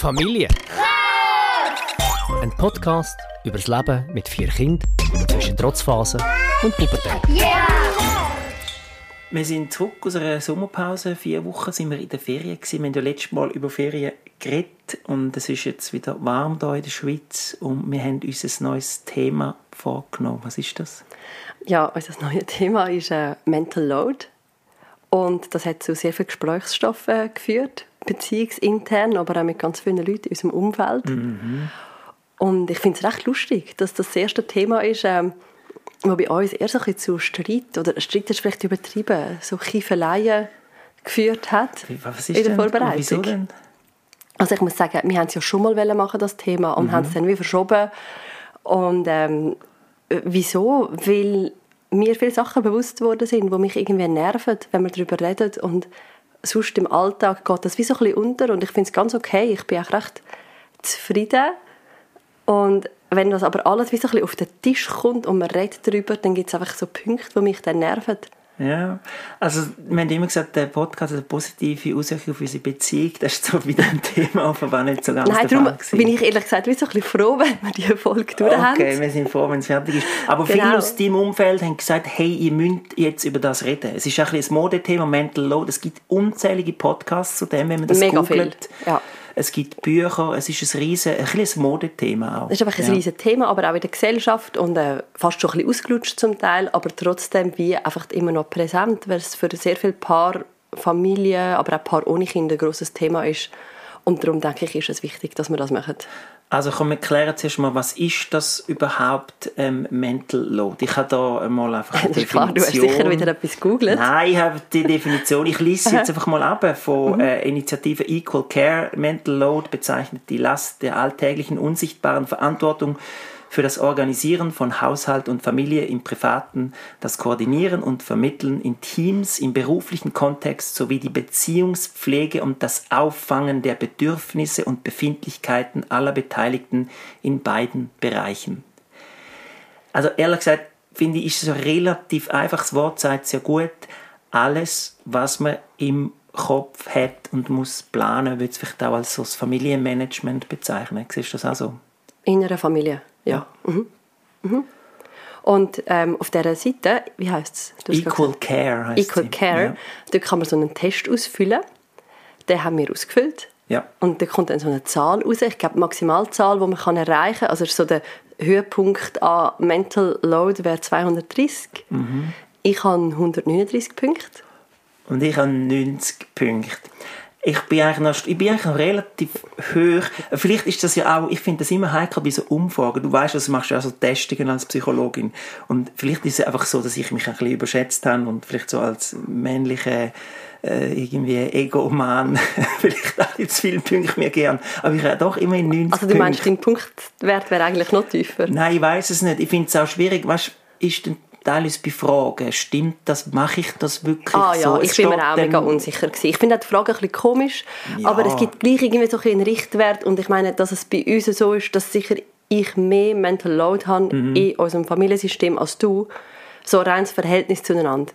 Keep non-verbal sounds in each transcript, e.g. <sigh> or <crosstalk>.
Familie. Ein Podcast über das Leben mit vier Kindern zwischen Trotzphasen und Pubertät. Wir sind zurück aus einer Sommerpause. Vier Wochen sind wir in der Ferien. Gewesen. Wir haben ja letztes Mal über Ferien geredet und es ist jetzt wieder warm hier in der Schweiz und wir haben uns ein neues Thema vorgenommen. Was ist das? Ja, unser neues Thema ist äh, Mental Load und das hat zu sehr vielen Gesprächsstoffen geführt, beziehungsintern, aber auch mit ganz vielen Leuten in unserem Umfeld. Und ich finde es recht lustig, dass das, das erste Thema ist, ähm, was bei uns eher so ein bisschen zu Streit, oder Streit ist vielleicht übertrieben, so Kiefeleien geführt hat Was ist in der? Vorbereitung. Wieso denn? Also ich muss sagen, wir haben es ja schon mal machen, das Thema, und haben es dann wie verschoben. Und ähm, wieso? Weil mir viele Sachen bewusst worden sind, die mich irgendwie nerven, wenn wir darüber reden. Und sonst im Alltag geht das wie so ein bisschen unter. Und ich finde es ganz okay. Ich bin auch recht zufrieden. Und wenn das aber alles wie so ein bisschen auf den Tisch kommt und man redet darüber, dann gibt es einfach so Punkte, die mich dann nerven. Ja, also wir haben immer gesagt, der Podcast hat eine positive Auswirkung auf unsere Beziehung. Das ist so wieder ein Thema, offenbar nicht so ganz Nein, darum bin ich ehrlich gesagt wie so ein bisschen froh, wenn wir diese Folge durch haben. Okay, wir sind froh, wenn es fertig ist. Aber Genau. viele aus deinem Umfeld haben gesagt, hey, ihr müsst jetzt über das reden. Es ist ein bisschen ein Modethema, Mental Load. Es gibt unzählige Podcasts zu dem, wenn man das Mega googelt. viel, ja. Es gibt Bücher, es ist ein riesen, ein ein Modethema auch. Das ist einfach ein Ja. riesiges Thema, aber auch in der Gesellschaft und äh, fast schon ein bisschen ausgelutscht zum Teil, aber trotzdem wie einfach immer noch präsent, weil es für sehr viele Paar, Familien, aber auch Paar ohne Kinder ein grosses Thema ist. Und darum denke ich, ist es wichtig, dass wir das machen. Also komm, wir klären zuerst mal, was ist das überhaupt ähm, Mental Load? Ich habe da mal einfach eine <laughs> ist klar, du hast Definition. sicher wieder etwas gegoogelt. Nein, ich habe die Definition. Ich lese <laughs> jetzt einfach mal ab Mhm. von äh, Initiative Equal Care. Mental Load bezeichnet die Last der alltäglichen unsichtbaren Verantwortung für das Organisieren von Haushalt und Familie im Privaten, das Koordinieren und Vermitteln in Teams im beruflichen Kontext sowie die Beziehungspflege und das Auffangen der Bedürfnisse und Befindlichkeiten aller Beteiligten in beiden Bereichen. Also ehrlich gesagt, finde ich, ist es ein relativ einfaches Wort, sagt sehr gut. Alles, was man im Kopf hat und muss planen, würde es vielleicht auch als so das Familienmanagement bezeichnen. Siehst du das auch so? In einer Familie, ja. Mhm. Mhm. Und ähm, auf dieser Seite, wie heisst es? Equal Care heißt Equal sie. Care. Ja. Dort kann man so einen Test ausfüllen. Den haben wir ausgefüllt. Ja. Und da kommt dann so eine Zahl raus. Ich glaube, die Maximalzahl, die man kann erreichen kann, also so der Höhepunkt an Mental Load wäre 230. Mhm. Ich habe 139 Punkte. Und ich habe 90 Punkte. Ich bin eigentlich noch, ich bin eigentlich noch relativ hoch. Vielleicht ist das ja auch, ich finde das immer heikel bei so Umfragen. Du weißt, das machst du ja so Testungen als Psychologin. Und vielleicht ist es einfach so, dass ich mich ein bisschen überschätzt habe und vielleicht so als männliche äh, irgendwie Egoman <laughs> vielleicht auch nicht zu viele Punkte mir gern. Aber ich habe doch immer in 90 Also du meinst, Punkte. dein Punktwert wäre eigentlich noch tiefer? Nein, ich weiß es nicht. Ich finde es auch schwierig. Weißt, ist denn teilweise bei Fragen, stimmt das, mache ich das wirklich Ah ja, so? ich bin mir auch mega unsicher gewesen. Ich finde die Frage ein bisschen komisch, Ja. aber es gibt gleich irgendwie so einen Richtwert und ich meine, dass es bei uns so ist, dass sicher ich mehr Mental Load habe Mhm. in unserem Familiensystem als du, so rein das Verhältnis zueinander,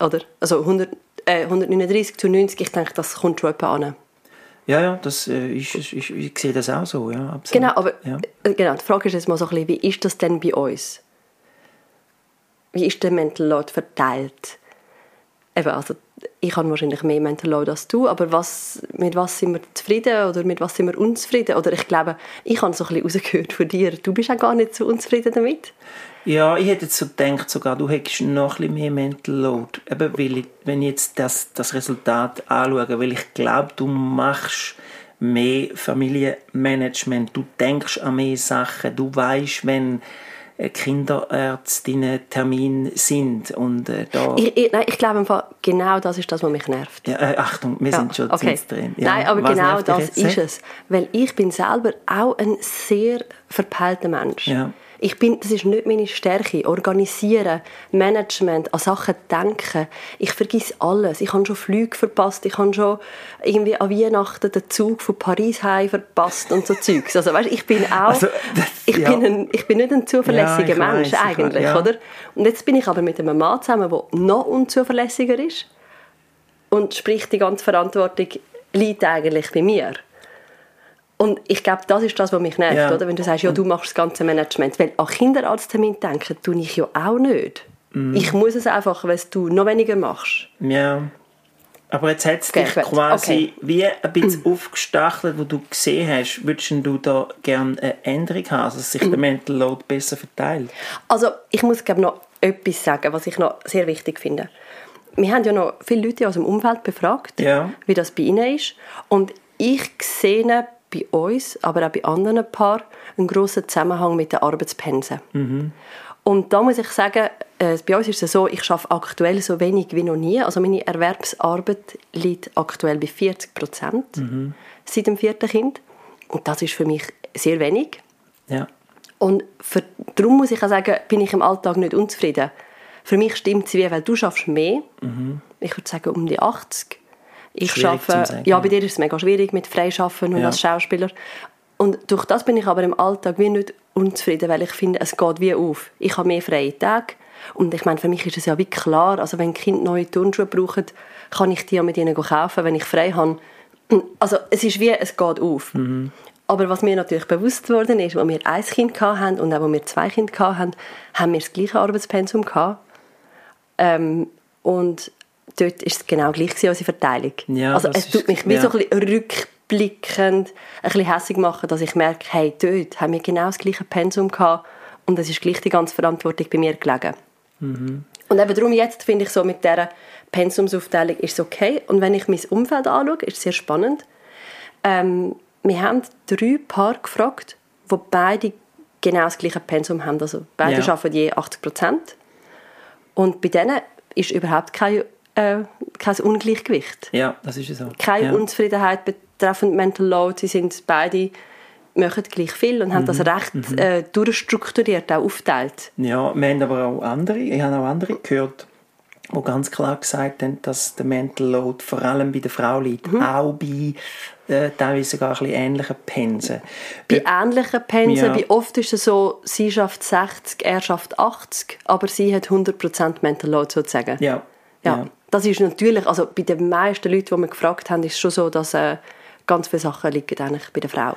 oder? Also 100, äh, 139 zu 90, ich denke, das kommt schon etwa an. Ja, ja, das, äh, ist, ist, ich, ich sehe das auch so, ja, absolut. Genau, aber Ja. äh, genau, die Frage ist jetzt mal so ein bisschen, wie ist das denn bei uns? Wie ist der Mental Load verteilt? Eben, also ich habe wahrscheinlich mehr Mental Load als du, aber was, mit was sind wir zufrieden oder mit was sind wir unzufrieden? Oder ich glaube, ich habe so ein bisschen rausgehört von dir, du bist auch gar nicht so unzufrieden damit. Ja, ich hätte jetzt so gedacht, sogar du hättest noch ein bisschen mehr Mental Load. Eben, weil ich, wenn ich jetzt das, das Resultat anschaue, weil ich glaube, du machst mehr Familienmanagement, du denkst an mehr Sachen, du weißt, wenn äh, Kinderärztinnen Termin sind und äh, da... Ich, ich, nein, ich glaube, im Fall, genau das ist das, was mich nervt. ja, äh, Achtung, wir sind schon okay. ziemlich drin. Ja, Nein, aber genau das ist es. Weil ich bin selber auch ein sehr verpeilter Mensch. Ja. Ich bin, das ist nicht meine Stärke. Organisieren, Management, an Sachen denken. Ich vergiss alles. Ich habe schon Flüge verpasst. Ich habe schon irgendwie an Weihnachten den Zug von Paris heim verpasst und so <laughs> Zeugs. Also weißt, ich bin auch, Also, das- ich, ja. bin ein, ich bin nicht ein zuverlässiger Ja, Mensch ich eigentlich, weiss, ja. oder? Und jetzt bin ich aber mit einem Mann zusammen, der noch unzuverlässiger ist. Und sprich, die ganze Verantwortung liegt eigentlich bei mir. Und ich glaube, das ist das, was mich nervt, Ja. oder? Wenn du sagst, ja, du machst das ganze Management. Weil an Kinderarzttermin denken tue ich ja auch nicht. Mhm. Ich muss es einfach, weil du noch weniger machst. Ja. Aber jetzt hat es dich quasi okay. wie ein bisschen <clears throat> aufgestachelt, wo du gesehen hast, würdest du da gerne eine Änderung haben, also dass sich der <clears throat> Mental Load besser verteilt? Also ich muss glaube noch etwas sagen, was ich noch sehr wichtig finde. Wir haben ja noch viele Leute aus dem Umfeld befragt, Ja. wie das bei ihnen ist. Und ich sehe bei uns, aber auch bei anderen Paaren, einen grossen Zusammenhang mit den Arbeitspensen. Und da muss ich sagen, äh, bei uns ist es so, ich arbeite aktuell so wenig wie noch nie. Also meine Erwerbsarbeit liegt aktuell bei 40 Prozent seit dem vierten Kind. Und das ist für mich sehr wenig. Ja. Und für, darum muss ich auch sagen, bin ich im Alltag nicht unzufrieden. Für mich stimmt es wie, weil du schaffst mehr. Ich würde sagen um die 80. Ich Mhm. Schwierig sagen, ja, bei dir ist es mega schwierig mit Freischaffen und Ja. als Schauspieler. Und durch das bin ich aber im Alltag wie nicht unzufrieden, weil ich finde, es geht wie auf. Ich habe mehr freie Tage. Und ich meine, für mich ist es ja wie klar, also wenn Kinder neue Turnschuhe brauchen, kann ich die ja mit ihnen kaufen, wenn ich frei habe. Also es ist wie, es geht auf. Aber was mir natürlich bewusst worden ist, als wir ein Kind hatten und auch als wir zwei Kinder hatten, haben wir das gleiche Arbeitspensum gehabt. Ähm, und dort ist es genau gleich gewesen, unsere Verteilung. Ja, also es tut mich wie ja. so ein bisschen rückblickend ein bisschen hässig machen, dass ich merke, hey, dort haben wir genau das gleiche Pensum gehabt und es ist gleich die ganze Verantwortung bei mir gelegen. Und eben darum jetzt finde ich so mit dieser Pensumsaufteilung ist es okay. Und wenn ich mein Umfeld anschaue, ist es sehr spannend. Ähm, wir haben drei Paare gefragt, wo beide genau das gleiche Pensum haben. Also beide Ja. arbeiten je 80 Prozent. Und bei denen ist überhaupt kein, äh, kein Ungleichgewicht. Ja, das ist so. Keine ja. Unzufriedenheit betreffend Mental Load. Sie sind beide machen gleich viel und haben das Mhm. recht äh, durchstrukturiert auch aufteilt. Ja, wir haben aber auch andere, ich habe auch andere gehört, die ganz klar gesagt haben, dass der Mental Load vor allem bei der Frau liegt, Mhm. auch bei äh, teilweise sogar ein bisschen ähnlichen Pensen. Bei ähnlichen Pensen, Ja. oft ist es so, sie schafft 60, er schafft 80, aber sie hat 100% Mental Load sozusagen. Ja, Ja, ja. Das ist natürlich, also bei den meisten Leuten, die wir gefragt haben, ist es schon so, dass äh, ganz viele Sachen liegen eigentlich bei der Frau.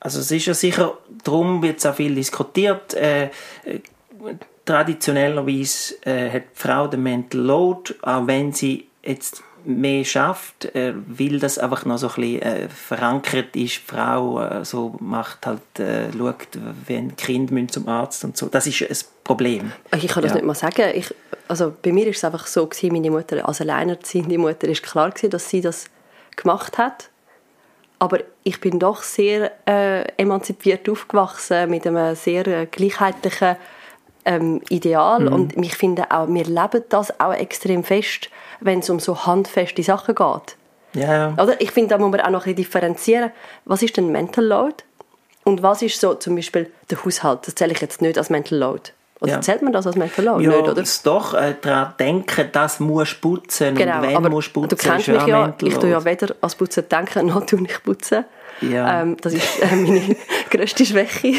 Also es ist ja sicher, darum wird es auch viel diskutiert. Äh, äh, traditionellerweise äh, hat die Frau den Mental Load, auch wenn sie jetzt mehr schafft, äh, weil das einfach noch so ein bisschen äh, verankert ist. Die Frau äh, so macht halt, äh, schaut, wenn müssen zum Arzt und so. Das ist ein Problem. Ich kann das Ja. nicht mal sagen. Ich, also bei mir ist es einfach so gewesen, meine Mutter als alleinerziehende Mutter ist klar gewesen, dass sie das gemacht hat. Aber ich bin doch sehr äh, emanzipiert aufgewachsen mit einem sehr äh, gleichheitlichen ähm, Ideal Mhm. und ich finde auch, wir leben das auch extrem fest, wenn es um so handfeste Sachen geht. Ja, Oder? Ich finde, da muss man auch noch ein differenzieren. Was ist denn Mental Load? Und was ist so zum Beispiel der Haushalt? Das zähle ich jetzt nicht als Mental Load. Oder Ja. zählt man das als Load? ja nicht, oder? das doch äh, daran denken, das musst du putzen Genau, und wenn aber musst du putzen, du kennst ist mich ja, Mental ich tue ja weder als Putzen denken, <laughs> noch tue ich putzen. Ja. Ähm, das ist äh, meine <laughs> grösste Schwäche,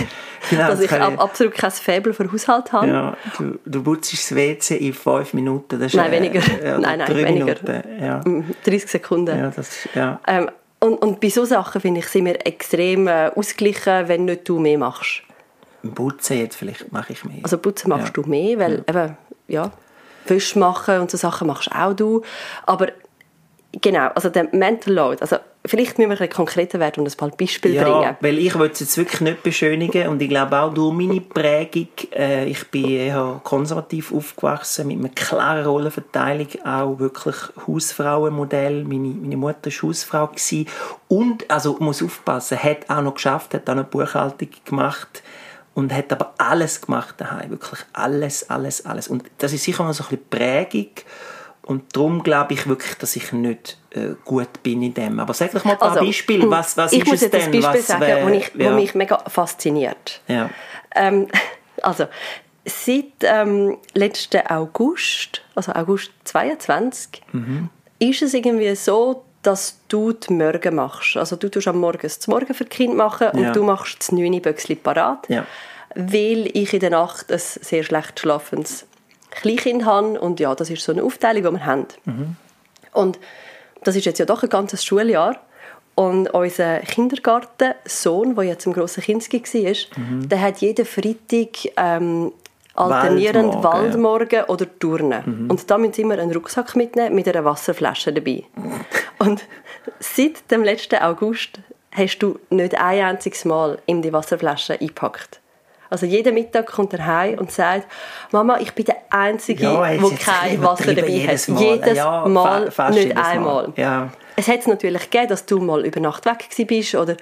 Genau, dass das ich ab, absolut kein Faible für Haushalt habe. Ja, du, du putzt das WC in fünf Minuten. Das ist, Nein, weniger. ja, <laughs> Nein, nein, drei weniger. Minuten. Ja. Mhm, 30 Sekunden. Ja, das, ist- ja. Ähm, und, und bei solchen Sachen, finde ich, sind wir extrem äh, ausgeglichen, wenn nicht du mehr machst. Putzen jetzt vielleicht mache ich mehr. Also putzen machst Ja. du mehr, weil eben, ja, Wäsche machen und so Sachen machst auch du. Aber genau, also der Mental Load, also vielleicht müssen wir ein bisschen konkreter werden und ein paar Beispiele ja, bringen. weil ich will es jetzt wirklich nicht beschönigen und ich glaube auch durch meine Prägung, äh, ich bin eher konservativ aufgewachsen mit einer klaren Rollenverteilung, auch wirklich Hausfrauenmodell. Meine, meine Mutter war Hausfrau gewesen. und, also muss aufpassen, hat auch noch geschafft, hat auch noch Buchhaltung gemacht und hat aber alles gemacht daheim, wirklich alles, alles, alles. Und das ist sicher noch so ein bisschen Prägung und darum glaube ich wirklich, dass ich nicht äh, gut bin in dem. Aber sag doch mal ein paar Beispiele. Was, was Also, ich ist muss es denn? ein Beispiel was sagen, wär- wo, ich, ja. wo mich mega fasziniert. Ja. Ähm, <laughs> also, seit ähm, letzten August, also August 22, Mhm. ist es irgendwie so, dass du die Morgen machst. Also du tust am Morgen das Morgen für die Kinder machen und Ja. du machst das 9 Böckchen parat. Ja. Weil ich in der Nacht ein sehr schlecht schlafendes Kleinkind habe. Und ja, das ist so eine Aufteilung, die wir haben. Mhm. Und das ist jetzt ja doch ein ganzes Schuljahr. Und unser Kindergartensohn, der jetzt im grossen Kinski war, mhm. der hat jeden Freitag ähm, alternierend Waldmorgen, Waldmorgen ja. oder Turnen. Mhm. Und da müssen sie immer einen Rucksack mitnehmen mit einer Wasserflasche dabei. <laughs> Und seit dem letzten August hast du nicht ein einziges Mal in die Wasserflasche eingepackt. Also jeden Mittag kommt er heim und sagt, Mama, ich bin der Einzige, ja, der kein Wasser dabei hat. Mal. Jedes ja, Mal, nicht einmal. Mal. Ja. Es hat es natürlich gegeben, dass du mal über Nacht weg bist oder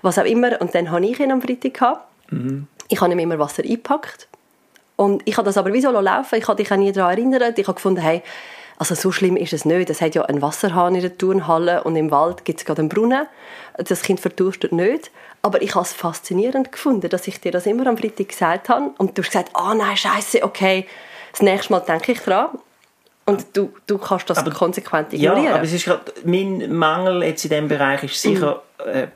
was auch immer. Und dann hatte ich ihn am Freitag. Mhm. Ich habe ihm immer Wasser eingepackt. Und ich habe das aber wie so laufen Ich habe dich auch nie daran erinnert. Ich habe gefunden, hey, also so schlimm ist es nicht. Es hat ja einen Wasserhahn in der Turnhalle und im Wald gibt es gerade einen Brunnen. Das Kind verdurstet nicht. Aber ich habe es faszinierend gefunden, dass ich dir das immer am Freitag gesagt habe. Und du hast gesagt, ah oh, nein, scheiße, okay, das nächste Mal denke ich dran. Und du, du kannst das aber, konsequent ignorieren. Ja, aber es ist grad, mein Mangel jetzt in diesem Bereich ist sicher mhm. äh,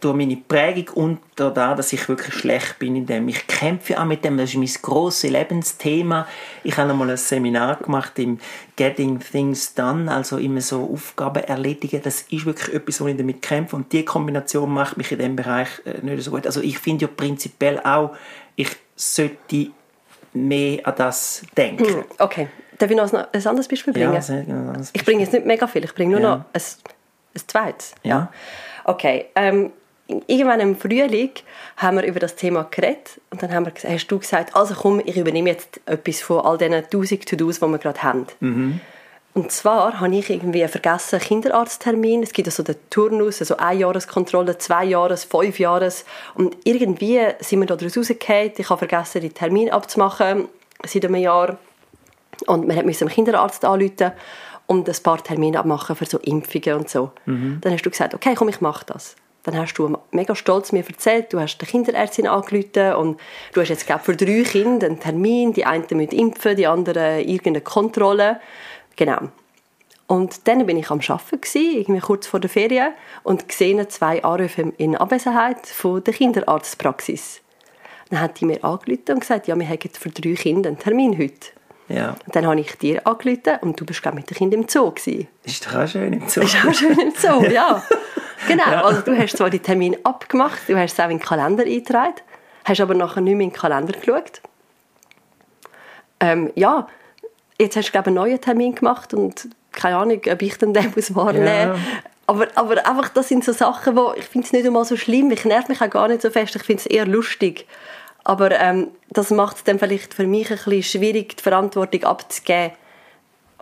durch meine Prägung unter da, dass ich wirklich schlecht bin in dem. Ich kämpfe auch mit dem, das ist mein grosses Lebensthema. Ich habe einmal ein Seminar gemacht im Getting Things Done, also immer so Aufgaben erledigen. Das ist wirklich etwas, wo ich damit kämpfe und die Kombination macht mich in dem Bereich äh, nicht so gut. Also ich finde ja prinzipiell auch, ich sollte mehr an das denken. Hm, okay. Darf ich noch ein anderes Beispiel bringen? Ja, sehr genau. Ich bringe jetzt nicht mega viel, ich bringe nur ja. noch ein, ein zweites. Ja. Okay, ähm, irgendwann im Frühling haben wir über das Thema geredet und dann haben wir, hast du gesagt, also komm, ich übernehme jetzt etwas von all diesen 1000 To-Dos, die wir gerade haben. Mhm. Und zwar habe ich irgendwie vergessen Kinderarzttermin. Es gibt also den Turnus, also eine Jahreskontrolle, zwei Jahres, fünf Jahres. Und irgendwie sind wir da daraus rausgefallen. Ich habe vergessen, den Termin abzumachen seit einem Jahr. Und wir mussten dem Kinderarzt anrufen und ein paar Termine abmachen für so Impfungen und so. Mhm. Dann hast du gesagt, okay, komm, ich mache das. Dann hast du mega stolz mir erzählt, du hast der Kinderärztin angerufen und du hast jetzt glaub, für drei Kinder einen Termin, die einen müssen impfen, die anderen irgendeine Kontrolle. Genau. Und dann bin ich am Arbeiten, irgendwie kurz vor der Ferien, und gesehen zwei Anrufe in Abwesenheit von der Kinderarztpraxis. Dann hat die mir angerufen und gesagt, ja, wir haben für drei Kinder einen Termin heute. Ja. Und dann habe ich dir angerufen und du bist glaube mit dem Kind im Zoo gewesen. Ist doch auch schön im Zoo. Ist auch schön im Zoo, ja. <laughs> genau, ja. also du hast zwar die Termin abgemacht, du hast es auch in den Kalender eingetragen, hast aber nachher nicht mehr in den Kalender geschaut. Ähm, ja, jetzt hast du glaube einen neuen Termin gemacht und keine Ahnung, ob ich dann den muss wahrnehmen ja. aber, aber einfach, das sind so Sachen, wo ich finde es nicht einmal so schlimm, ich nerv mich auch gar nicht so fest, ich finde es eher lustig. Aber ähm, das macht es dann vielleicht für mich ein bisschen schwierig, die Verantwortung abzugeben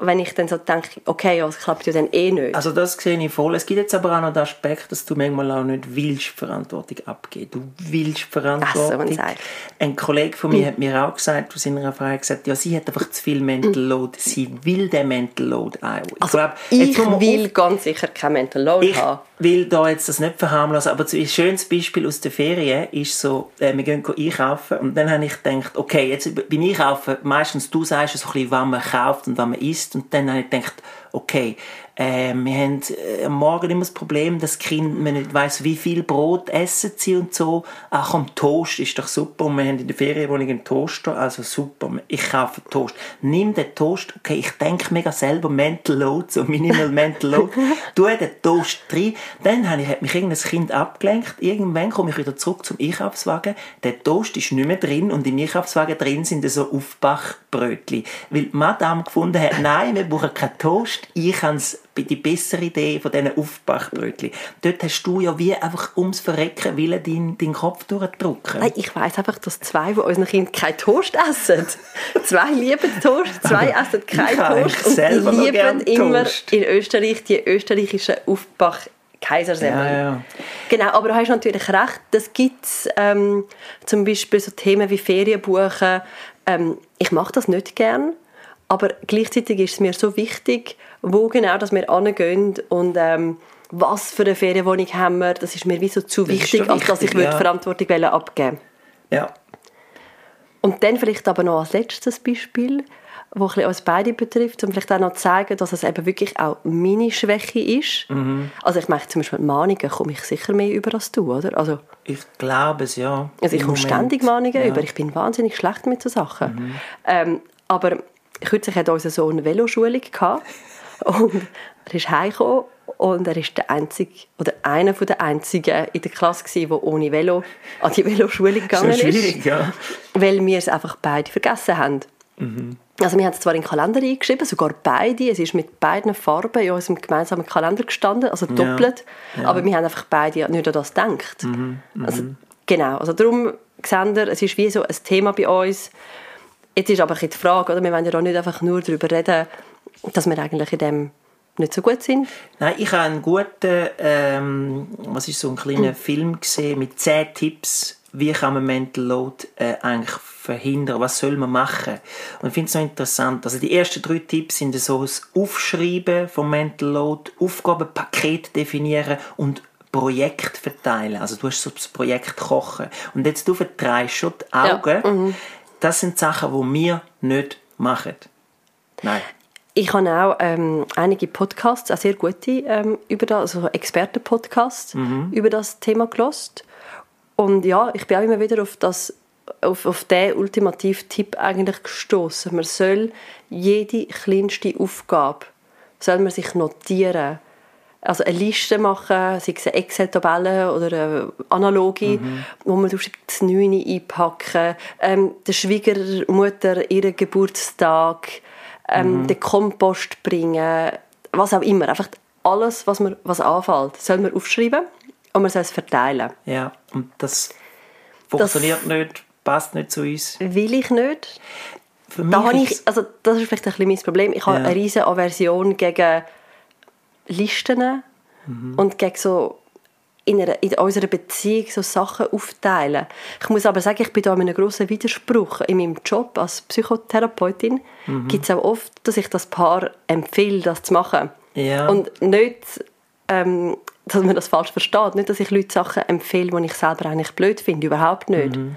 wenn ich dann so denke, okay, ja, es klappt ja dann eh nicht. Also das sehe ich voll. Es gibt jetzt aber auch noch den Aspekt, dass du manchmal auch nicht willst Verantwortung abgeben. Du willst Verantwortung. Ach so, Ein Kollege von mir hm. hat mir auch gesagt, aus seiner Frage gesagt, ja, sie hat einfach zu viel Mental hm. Load. Sie will den Mental Load auch. Ich, also, glaub, ich will auf, ganz sicher kein Mental Load ich haben. Ich will da jetzt das nicht verharmlosen, aber ein schönes Beispiel aus der Ferien ist so, äh, wir gehen einkaufen und dann habe ich gedacht, okay, jetzt beim Einkaufen, meistens du sagst so ein bisschen, was man kauft und was man isst. Und dann ich gedacht, okay, äh, wir haben äh, am Morgen immer das Problem, dass das Kind man nicht weiss, wie viel Brot essen sie und so. Ach komm, Toast ist doch super. Und wir haben in der Ferienwohnung einen Toaster, also super. Ich kaufe Toast. Nimm den Toast, okay, ich denke mega selber Mental Load, so Minimal Mental Load. <laughs> tu den Toast rein. Dann habe ich, hat mich irgendein Kind abgelenkt. Irgendwann komme ich wieder zurück zum Einkaufswagen. Der Toast ist nicht mehr drin und im Einkaufswagen drin sind so Aufbachbrötchen. Weil die Madame gefunden hat, nein, wir brauchen keinen Toast. Ich es die bessere Idee von diesen Aufbachbrötchen. Dort hast du ja wie einfach ums Verrecken willen deinen, deinen Kopf durchdrücken. Nein, ich weiss einfach, dass zwei von unseren Kindern keinen Toast essen. <laughs> zwei lieben Toast, zwei essen keinen Toast und die lieben immer in Österreich die österreichischen Aufbach Kaisersemmeln. Ja, ja. Genau, aber du hast natürlich recht, das gibt es ähm, zum Beispiel so Themen wie Ferienbuchen. Ähm, ich mache das nicht gern, aber gleichzeitig ist es mir so wichtig, wo genau dass wir hingehen und ähm, was für eine Ferienwohnung haben wir, das ist mir wie so zu wichtig, wichtig, als dass ich ja. die Verantwortung abgeben Ja. Und dann vielleicht aber noch als letztes Beispiel, wo uns beide betrifft, um vielleicht auch noch zu zeigen, dass es eben wirklich auch meine Schwäche ist. Mhm. Also ich meine, zum Beispiel mit Mahnungen komme ich sicher mehr über als du, oder? Also, ich glaube es, ja. Also ich komme ständig Mahnungen ja. über. Ich bin wahnsinnig schlecht mit so Sachen. Mhm. Ähm, aber kürzlich hat unser Sohn eine Veloschulung gehabt und er ist heimgekommen Und er ist der einzige, oder einer der einzigen in der Klasse gewesen, der ohne Velo an die Veloschule gegangen Schon schwierig, ist. ja. Weil wir es einfach beide vergessen haben. Mhm. Also wir haben es zwar in den Kalender eingeschrieben, sogar beide. Es ist mit beiden Farben in unserem gemeinsamen Kalender gestanden, also doppelt. Aber wir haben einfach beide nicht an das gedacht. Mhm, Also, genau, also darum wir, es ist wie so ein Thema bei uns. Jetzt ist aber die Frage, oder? wir wollen ja auch nicht einfach nur darüber reden, dass wir eigentlich in dem nicht so gut sind. Nein, ich habe einen guten, ähm, was ist so ein kleiner Film gesehen mit zehn Tipps, wie kann man Mental Load äh, eigentlich verhindern, was soll man machen. Und ich finde es so interessant, also die ersten drei Tipps sind so das Aufschreiben vom Mental Load, Aufgabenpaket definieren und Projekt verteilen. Also du hast so das Projekt kochen. Und jetzt du verdrehst schon die Augen. Das sind Sachen, die wir nicht machen. Nein. Ich habe auch ähm, einige Podcasts, auch sehr gute, ähm, über das, also Experten-Podcasts über das Thema gelost. Und ja, ich bin auch immer wieder auf das auf, auf den ultimativen Tipp eigentlich gestoßen. Man soll jede kleinste Aufgabe soll man sich notieren. Also eine Liste machen, sei es eine Excel-Tabelle oder eine analoge, wo man das Neune einpacken, ähm, der Schwiegermutter ihren Geburtstag, ähm, den Kompost bringen, was auch immer. Einfach alles, was, man, was anfällt, soll man aufschreiben und man soll es verteilen. Ja, und das funktioniert nicht, passt nicht zu uns. Will ich nicht. Da habe ich, also das ist vielleicht ein bisschen mein Problem. Ich habe Ja. eine riesige Aversion gegen Listen Mhm. und gegen so in, einer, in unserer Beziehung so Sachen aufteilen. Ich muss aber sagen, ich bin da in einem grossen Widerspruch. In meinem Job als Psychotherapeutin Mhm. gibt es auch oft, dass ich das Paar empfehle, das zu machen. Ja. Und nicht, ähm, dass man das falsch versteht. Nicht, dass ich Leute Sachen empfehle, die ich selber eigentlich blöd finde. Überhaupt nicht. Mhm.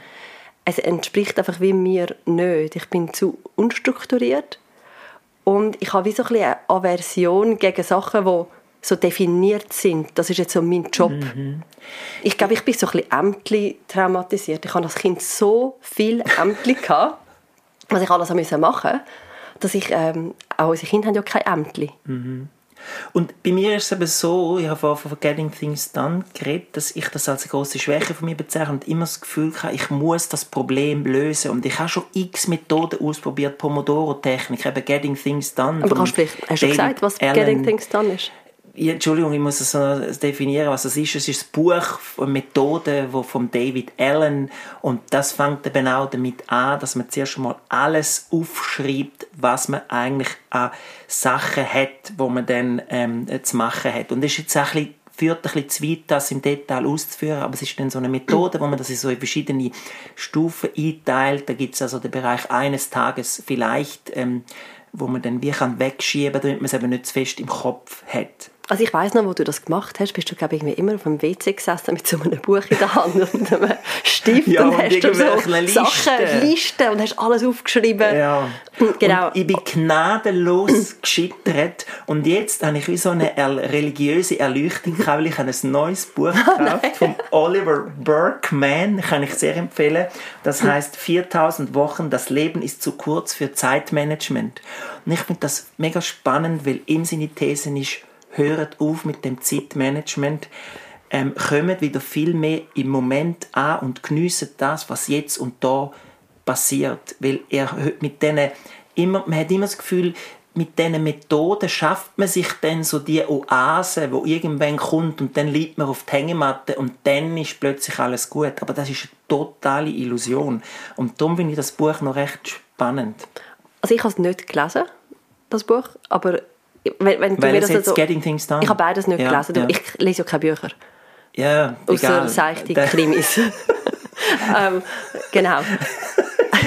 Es entspricht einfach wie mir nicht. Ich bin zu unstrukturiert und ich habe wie so ein bisschen eine Aversion gegen Sachen, die so definiert sind. Das ist jetzt so mein Job. Ich glaube, ich bin so ein bisschen Ämtli traumatisiert. Ich habe als Kind so viel Ämtli <laughs> gehabt, was ich alles machen musste, dass ich, ähm, auch unsere Kinder haben ja kein Ämtli. Und bei mir ist es eben so, ich habe vorhin von Getting Things Done geredet, dass ich das als eine grosse Schwäche von mir bezeichne und immer das Gefühl habe, ich muss das Problem lösen. Und ich habe schon x Methoden ausprobiert, Pomodoro-Technik, eben Getting Things Done. Aber kannst du vielleicht, hast du gesagt, was Allen. Getting Things Done ist? Entschuldigung, ich muss es so definieren, was es ist. Es ist ein Buch von Methoden wo von David Allen und das fängt eben auch damit an, dass man zuerst mal alles aufschreibt, was man eigentlich an Sachen hat, wo man dann ähm, zu machen hat. Und das ist jetzt auch ein bisschen führt ein bisschen zu weit, das im Detail auszuführen, aber es ist dann so eine Methode, wo man das in so verschiedene Stufen einteilt. Da gibt es also den Bereich eines Tages vielleicht, ähm, wo man dann wie kann wegschieben, damit man es eben nicht zu fest im Kopf hat. Also ich weiß noch, wo du das gemacht hast, bist du glaube ich immer auf dem WC gesessen mit so einem Buch in der Hand und einem Stift <laughs> Ja, und und hast du so irgendwelchen Sachen, Listen. Listen und hast alles aufgeschrieben. Ja. Genau. Und ich bin gnadenlos <clears throat> gescheitert und jetzt habe ich wie so eine religiöse Erleuchtung gehabt, weil ich habe ein neues Buch <laughs> gekauft von Oliver Berkman, kann ich sehr empfehlen. Das heißt 4000 Wochen, das Leben ist zu kurz für Zeitmanagement. Und ich finde das mega spannend, weil ihm seine These ist, hört auf mit dem Zeitmanagement, ähm, kommt wieder viel mehr im Moment an und geniessen das, was jetzt und da passiert. Weil er mit denen immer, man hat immer das Gefühl, mit diesen Methoden schafft man sich dann so die Oase, wo irgendwann kommt und dann liegt man auf die Hängematte und dann ist plötzlich alles gut. Aber das ist eine totale Illusion. Und darum finde ich das Buch noch recht spannend. Also ich habe es nicht gelesen, das Buch, aber wenn, wenn du Weil mir es das so... Getting Things Done. Ich habe beides nicht Ja, gelesen. Du, ja. Ich lese ja keine Bücher. Ja, Außer egal. seichte Der- Krimis. <laughs> ähm, genau.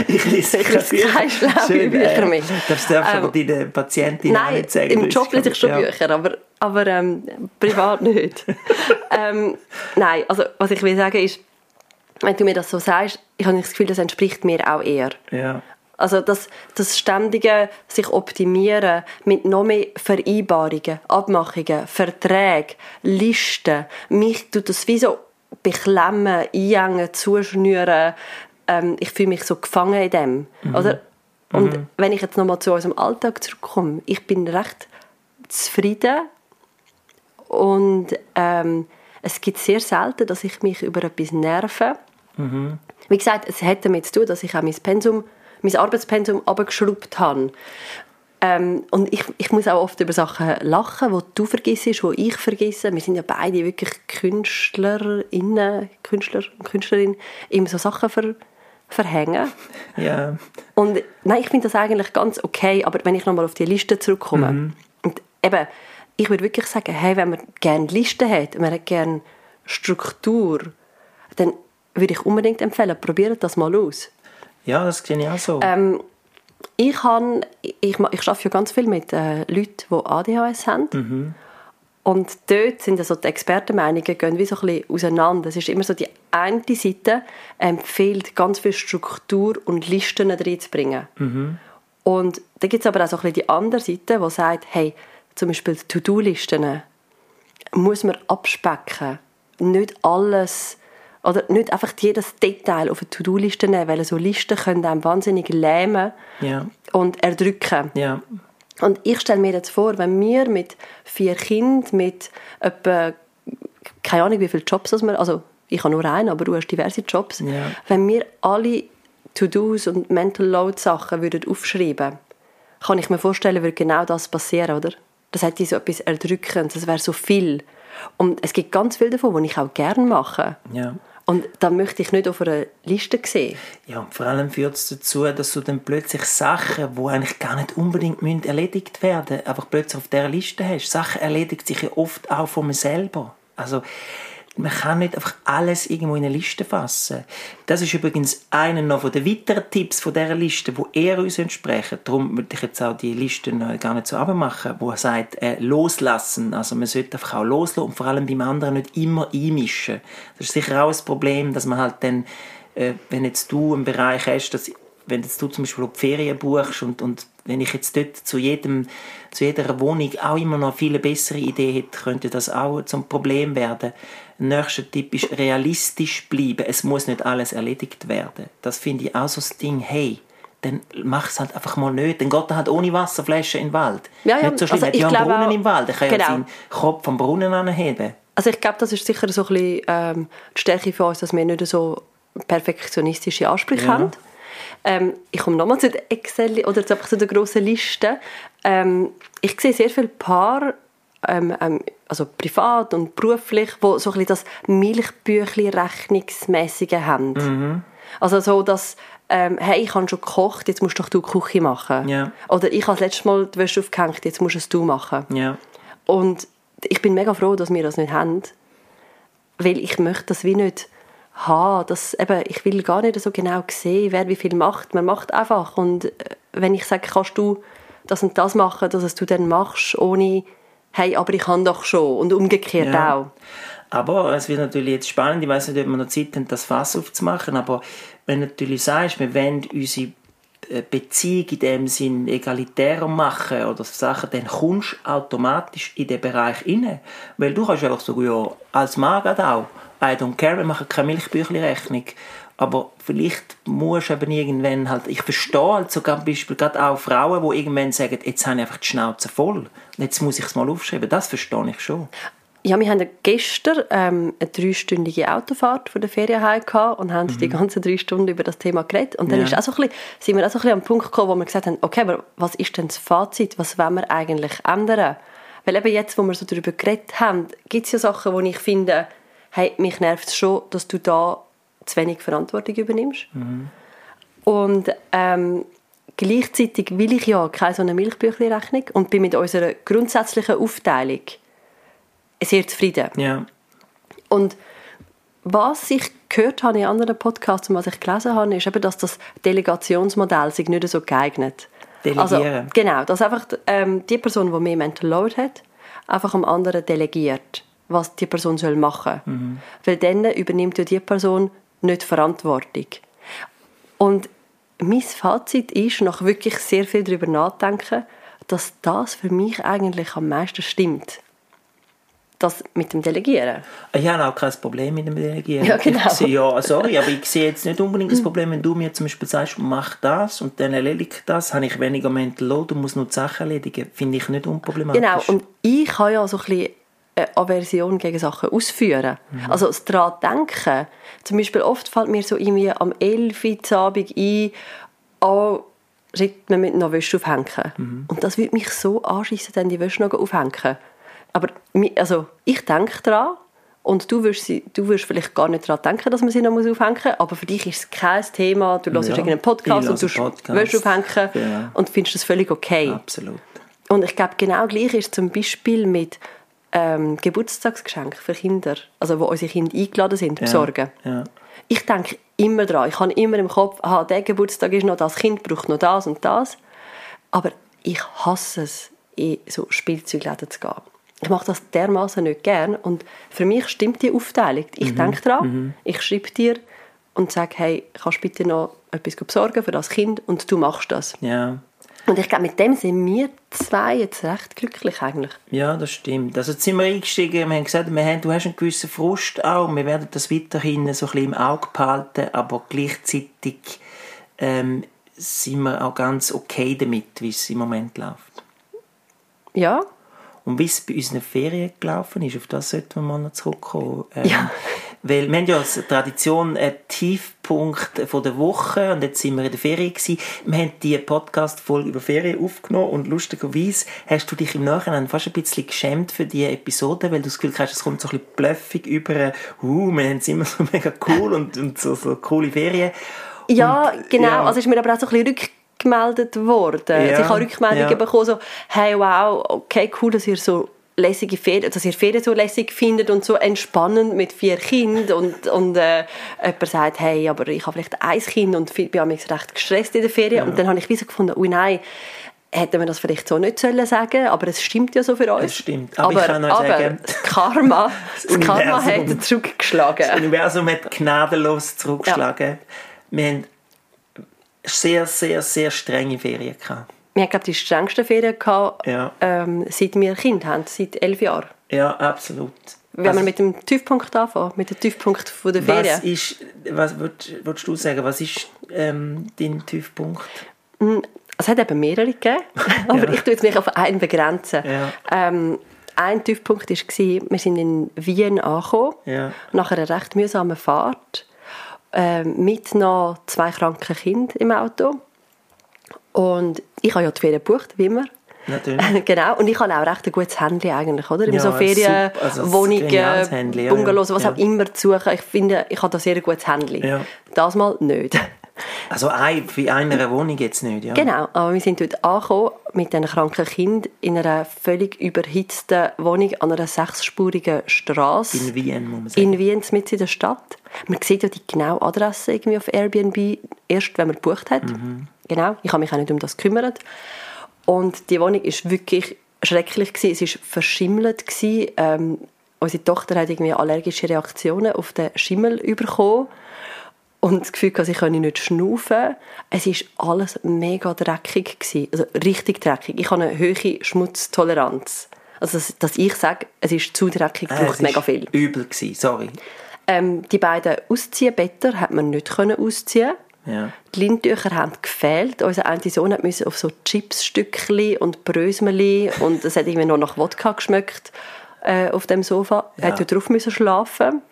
Ich lese keine schlauen Bücher mehr. Das darfst du Ähm, aber deinen Patientinnen auch Nein, nicht sagen. im Das Job lese ich schon ja. Bücher, aber, aber ähm, privat nicht. <laughs> ähm, nein, also was ich will sagen ist, wenn du mir das so sagst, ich habe das Gefühl, das entspricht mir auch eher. Ja. Also das, das ständige sich optimieren mit noch mehr Vereinbarungen, Abmachungen, Verträgen, Listen, mich tut das wie so beklemmen, einengen, zuschnüren. Ähm, ich fühle mich so gefangen in dem. Oder? Und wenn ich jetzt nochmal zu unserem Alltag zurückkomme, ich bin recht zufrieden Und ähm, es gibt sehr selten, dass ich mich über etwas nerve. Mhm. Wie gesagt, es hat damit zu tun, dass ich auch mein, Pensum, mein Arbeitspensum abgeschraubt habe. Ähm, und ich, ich muss auch oft über Sachen lachen, die du vergisst, die ich vergesse. Wir sind ja beide wirklich KünstlerInnen, Künstler und Künstlerinnen, immer so Sachen ver, verhängen. Ja. Und nein, ich finde das eigentlich ganz okay, aber wenn ich nochmal auf die Liste zurückkomme, Mhm. und eben, ich würde wirklich sagen, hey, wenn man gerne Listen hat, man hat gerne Struktur, dann würde ich unbedingt empfehlen, probiert das mal aus. Ja, das sehe ich auch so. Ähm, ich, han, ich, ich arbeite ja ganz viel mit äh, Leuten, die ADHS haben. Und dort sind also die Expertenmeinungen gehen wie so ein bisschen auseinander. Es ist immer so, die eine Seite empfiehlt, ganz viel Struktur und Listen reinzubringen. Und dann gibt es aber auch so ein bisschen die andere Seite, die sagt, hey, zum Beispiel die To-Do-Listen muss man abspecken. Nicht alles, oder nicht einfach jedes Detail auf eine To-Do-Liste nehmen, weil so Listen können einem wahnsinnig lähmen ja, und erdrücken. ja, Und ich stelle mir jetzt vor, wenn wir mit vier Kindern, mit etwa, keine Ahnung, wie viele Jobs das wir, also ich habe nur einen, aber du hast diverse Jobs, Ja. wenn wir alle To-Dos und Mental Load Sachen würden aufschreiben, kann ich mir vorstellen, würde genau das passieren, oder? Das hätte so etwas Erdrückendes, das wäre so viel. Und es gibt ganz viel davon, die ich auch gerne mache. ja. Und da möchte ich nicht auf einer Liste sehen. Ja, und vor allem führt es dazu, dass du dann plötzlich Sachen, die eigentlich gar nicht unbedingt müssen erledigt werden müssen, einfach plötzlich auf dieser Liste hast. Sachen erledigt sich ja oft auch von mir selber. Also, man kann nicht einfach alles irgendwo in eine Liste fassen. Das ist übrigens einer noch von weiteren Tipps von dieser Liste, wo eher uns entsprechen. Darum würde ich jetzt auch die Liste noch gar nicht so abmachen, wo er sagt, äh, loslassen. Also man sollte einfach auch loslassen und vor allem beim anderen nicht immer einmischen. Das ist sicher auch ein Problem, dass man halt dann, äh, wenn jetzt du einen Bereich hast, dass wenn jetzt du zum Beispiel die Ferien buchst und, und wenn ich jetzt dort zu, jedem, zu jeder Wohnung auch immer noch viele bessere Idee hätte, könnte das auch zum Problem werden. Ein nächster Tipp ist realistisch bleiben. Es muss nicht alles erledigt werden. Das finde ich auch so das Ding, hey, dann mach es halt einfach mal nicht. Dann geht er halt ohne Wasserflasche in den Wald. Ja, ja, nicht so schlimm. also ich ja einen Brunnen auch- im Wald. Er kann ja Genau. seinen Kopf vom Brunnen anheben. Also ich glaube, das ist sicher so ein bisschen ähm, die Stärke von uns, dass wir nicht so perfektionistische Ansprüche Ja. haben. Ähm, ich komme nochmal zu der Excel oder zu, einfach zu der grossen Liste. Ähm, ich sehe sehr viele Paare, ähm, ähm, also privat und beruflich, wo so ein bisschen das Milchbüchli-Rechnungsmäßige haben. Mhm. Also so, dass ähm, hey, ich habe schon gekocht, jetzt musst doch du die Küche machen. Ja. Oder ich habe das letzte Mal die Wäsche aufgehängt, jetzt musst es du machen. Ja. Und ich bin mega froh, dass wir das nicht haben. Weil ich möchte das wie nicht haben. Das, eben, ich will gar nicht so genau sehen, wer wie viel macht. Man macht einfach. Und äh, wenn ich sage, kannst du das und das machen, dass es du dann machst, ohne «Hey, aber ich kann doch schon» und umgekehrt Ja. auch. Aber es wird natürlich jetzt spannend, ich weiß nicht, ob wir noch Zeit haben, das Fass aufzumachen, aber wenn du natürlich sagst, wir wollen unsere äh, Beziehung in dem Sinn egalitärer machen oder Sachen, dann kommst du automatisch in den Bereich rein. Weil du kannst einfach sagen, ja, als Mann geht auch, I don't care, wir machen keine Milchbüchli-Rechnung. Aber vielleicht musst du eben irgendwann halt, ich verstehe halt sogar zum Beispiel gerade auch Frauen, die irgendwann sagen, jetzt habe ich einfach die Schnauze voll. Und jetzt muss ich es mal aufschreiben. Das verstehe ich schon. Ja, wir hatten gestern ähm, eine dreistündige Autofahrt von der Ferien heim gehabt und haben die ganzen drei Stunden über das Thema geredet. Und dann Ja. ist auch so ein bisschen, sind wir auch so ein bisschen am Punkt gekommen, wo wir gesagt haben, okay, aber was ist denn das Fazit? Was wollen wir eigentlich ändern? Weil eben jetzt, wo wir so darüber geredet haben, gibt es ja Sachen, wo ich finde, hey, mich nervt es schon, dass du da zu wenig Verantwortung übernimmst. Und ähm, gleichzeitig will ich ja keine so eine Milchbüchli-Rechnung und bin mit unserer grundsätzlichen Aufteilung sehr zufrieden. Ja. Und was ich gehört habe in anderen Podcasts und was ich gelesen habe, ist eben, dass das Delegationsmodell sich nicht so geeignet. Delegieren. Also, genau, dass einfach ähm, die Person, die mehr Mental Load hat, einfach am anderen delegiert, was die Person soll machen Weil dann übernimmt ja die Person nicht Verantwortung. Und mein Fazit ist, nach wirklich sehr viel darüber nachdenken, dass das für mich eigentlich am meisten stimmt. Das mit dem Delegieren. Ich habe auch kein Problem mit dem Delegieren. Ja, genau. Ich sehe, ja, sorry, aber ich sehe jetzt nicht unbedingt das Problem, wenn du mir zum Beispiel sagst, mach das und dann erledige das, habe ich weniger Mental Load und muss nur die Sachen erledigen. Finde ich nicht unproblematisch. Genau, und ich habe ja so ein bisschen eine Aversion gegen Sachen ausführen. Mhm. Also das daran denken. Zum Beispiel oft fällt mir so irgendwie am 11 Uhr Abend ein, oh, man mit noch Wäsche aufhängen. Mhm. Und das würde mich so anschiessen, dann die Wäsche noch aufhängen. Aber also, ich denke daran, und du wirst, du wirst vielleicht gar nicht daran denken, dass man sie noch aufhängen muss, aber für dich ist es kein Thema. Du hörst ja, irgendeinen Podcast und du willst aufhängen ja. und findest das völlig okay. Absolut. Und ich glaube, genau gleich ist zum Beispiel mit ähm, Geburtstagsgeschenken für Kinder, also wo unsere Kinder eingeladen sind, besorgen. Ja. Ich denke immer daran, ich habe immer im Kopf, aha, der Geburtstag ist noch, das Kind braucht noch das und das. Aber ich hasse es, in so Spielzeugläden zu gehen ich mache das dermaßen nicht gern und für mich stimmt die Aufteilung. Ich mhm. denke daran, mhm. ich schreibe dir und sage, hey, kannst du bitte noch etwas besorgen für das Kind und du machst das. Ja. Und ich glaube, mit dem sind wir zwei jetzt recht glücklich eigentlich. Ja, das stimmt. Also jetzt sind wir eingestiegen, wir haben gesagt, wir haben, du hast einen gewissen Frust auch, wir werden das weiterhin so ein bisschen im Auge behalten, aber gleichzeitig ähm, sind wir auch ganz okay damit, wie es im Moment läuft. Ja, und wie es bei unseren Ferien gelaufen ist, auf das sollten wir mal noch zurückkommen. Ähm, ja. Weil wir haben ja als Tradition einen Tiefpunkt von der Woche und jetzt sind wir in der Ferien gewesen. Wir haben die Podcast-Folge über Ferien aufgenommen und lustigerweise hast du dich im Nachhinein fast ein bisschen geschämt für diese Episode, weil du das Gefühl hast, es kommt so ein bisschen blöffig über, uh, wir haben es immer so <laughs> mega cool und, und so, so coole Ferien. Ja, und, genau. Ja. Also ist mir aber auch so ein bisschen gemeldet worden. Ja, also ich habe Rückmeldungen ja. bekommen, so, hey, wow, okay, cool, dass ihr so lässige Ferien, dass ihr Ferien so lässig findet und so entspannend mit vier Kindern und, und äh, jemand sagt, hey, aber ich habe vielleicht ein Kind und bin recht gestresst in der Ferien ja. und dann habe ich wie so gefunden, oh nein, hätten wir das vielleicht so nicht sollen sagen, aber es stimmt ja so für uns. Es stimmt, aber, aber ich kann euch aber sagen, das Karma, <laughs> das, das Karma hat zurückgeschlagen. Das Universum hat gnadenlos zurückgeschlagen. Ja. Wir haben sehr, sehr, sehr strenge Ferien gehabt. Wir haben, glaube die strengsten Ferien gehabt, ja. ähm, seit wir Kind haben, seit elf Jahren. Ja, absolut. Wenn also, wir mit dem Tiefpunkt anfangen, mit dem Tiefpunkt von der Ferien. Was ist, was würdest, würdest du sagen, was ist ähm, dein Tiefpunkt? Hm, es hat eben mehrere gegeben, <laughs> <laughs> aber ja. ich tue jetzt mich auf einen begrenzen. Ja. Ähm, ein Tiefpunkt war, wir sind in Wien angekommen, ja. nach einer recht mühsamen Fahrt äh, mit noch zwei kranken Kindern im Auto. Und ich habe ja die Ferien gebucht, wie immer. Natürlich. <laughs> genau, und ich habe auch recht ein gutes Handy eigentlich, oder? Ja, so Ferienwohnungen, also Bungalows, was ja. auch immer zu suchen. Ich finde, ich habe da sehr ein gutes Handy. Ja. Das mal nicht. Also ein, wie einer Wohnung jetzt nicht, ja. Genau, aber wir sind dort angekommen mit einem kranken Kind in einer völlig überhitzten Wohnung an einer sechsspurigen Straße. In Wien, muss man sagen. In Wien, mitten in der Stadt. Man sieht ja die genaue Adresse irgendwie auf Airbnb, erst wenn man gebucht hat. Mhm. Genau, ich habe mich auch nicht um das gekümmert. Und die Wohnung ist wirklich schrecklich gewesen. Es war verschimmelt gewesen. Ähm, unsere Tochter hat irgendwie allergische Reaktionen auf den Schimmel bekommen und das Gefühl, dass ich nicht schnaufen Es war alles mega dreckig. Gewesen. Also richtig dreckig. Ich habe eine hohe Schmutztoleranz. Also, dass, dass ich sage, es ist zu dreckig, äh, braucht mega viel. übel gewesen, sorry. Ähm, die beiden Ausziehbetter hat man nicht können ausziehen ja. Die Lindtücher haben gefehlt. Unser eine Sohn musste auf so Chipsstückchen und Brösmeli und es hat irgendwie noch nach Wodka geschmeckt äh, auf dem Sofa. Ja. Er musste drauf müssen schlafen.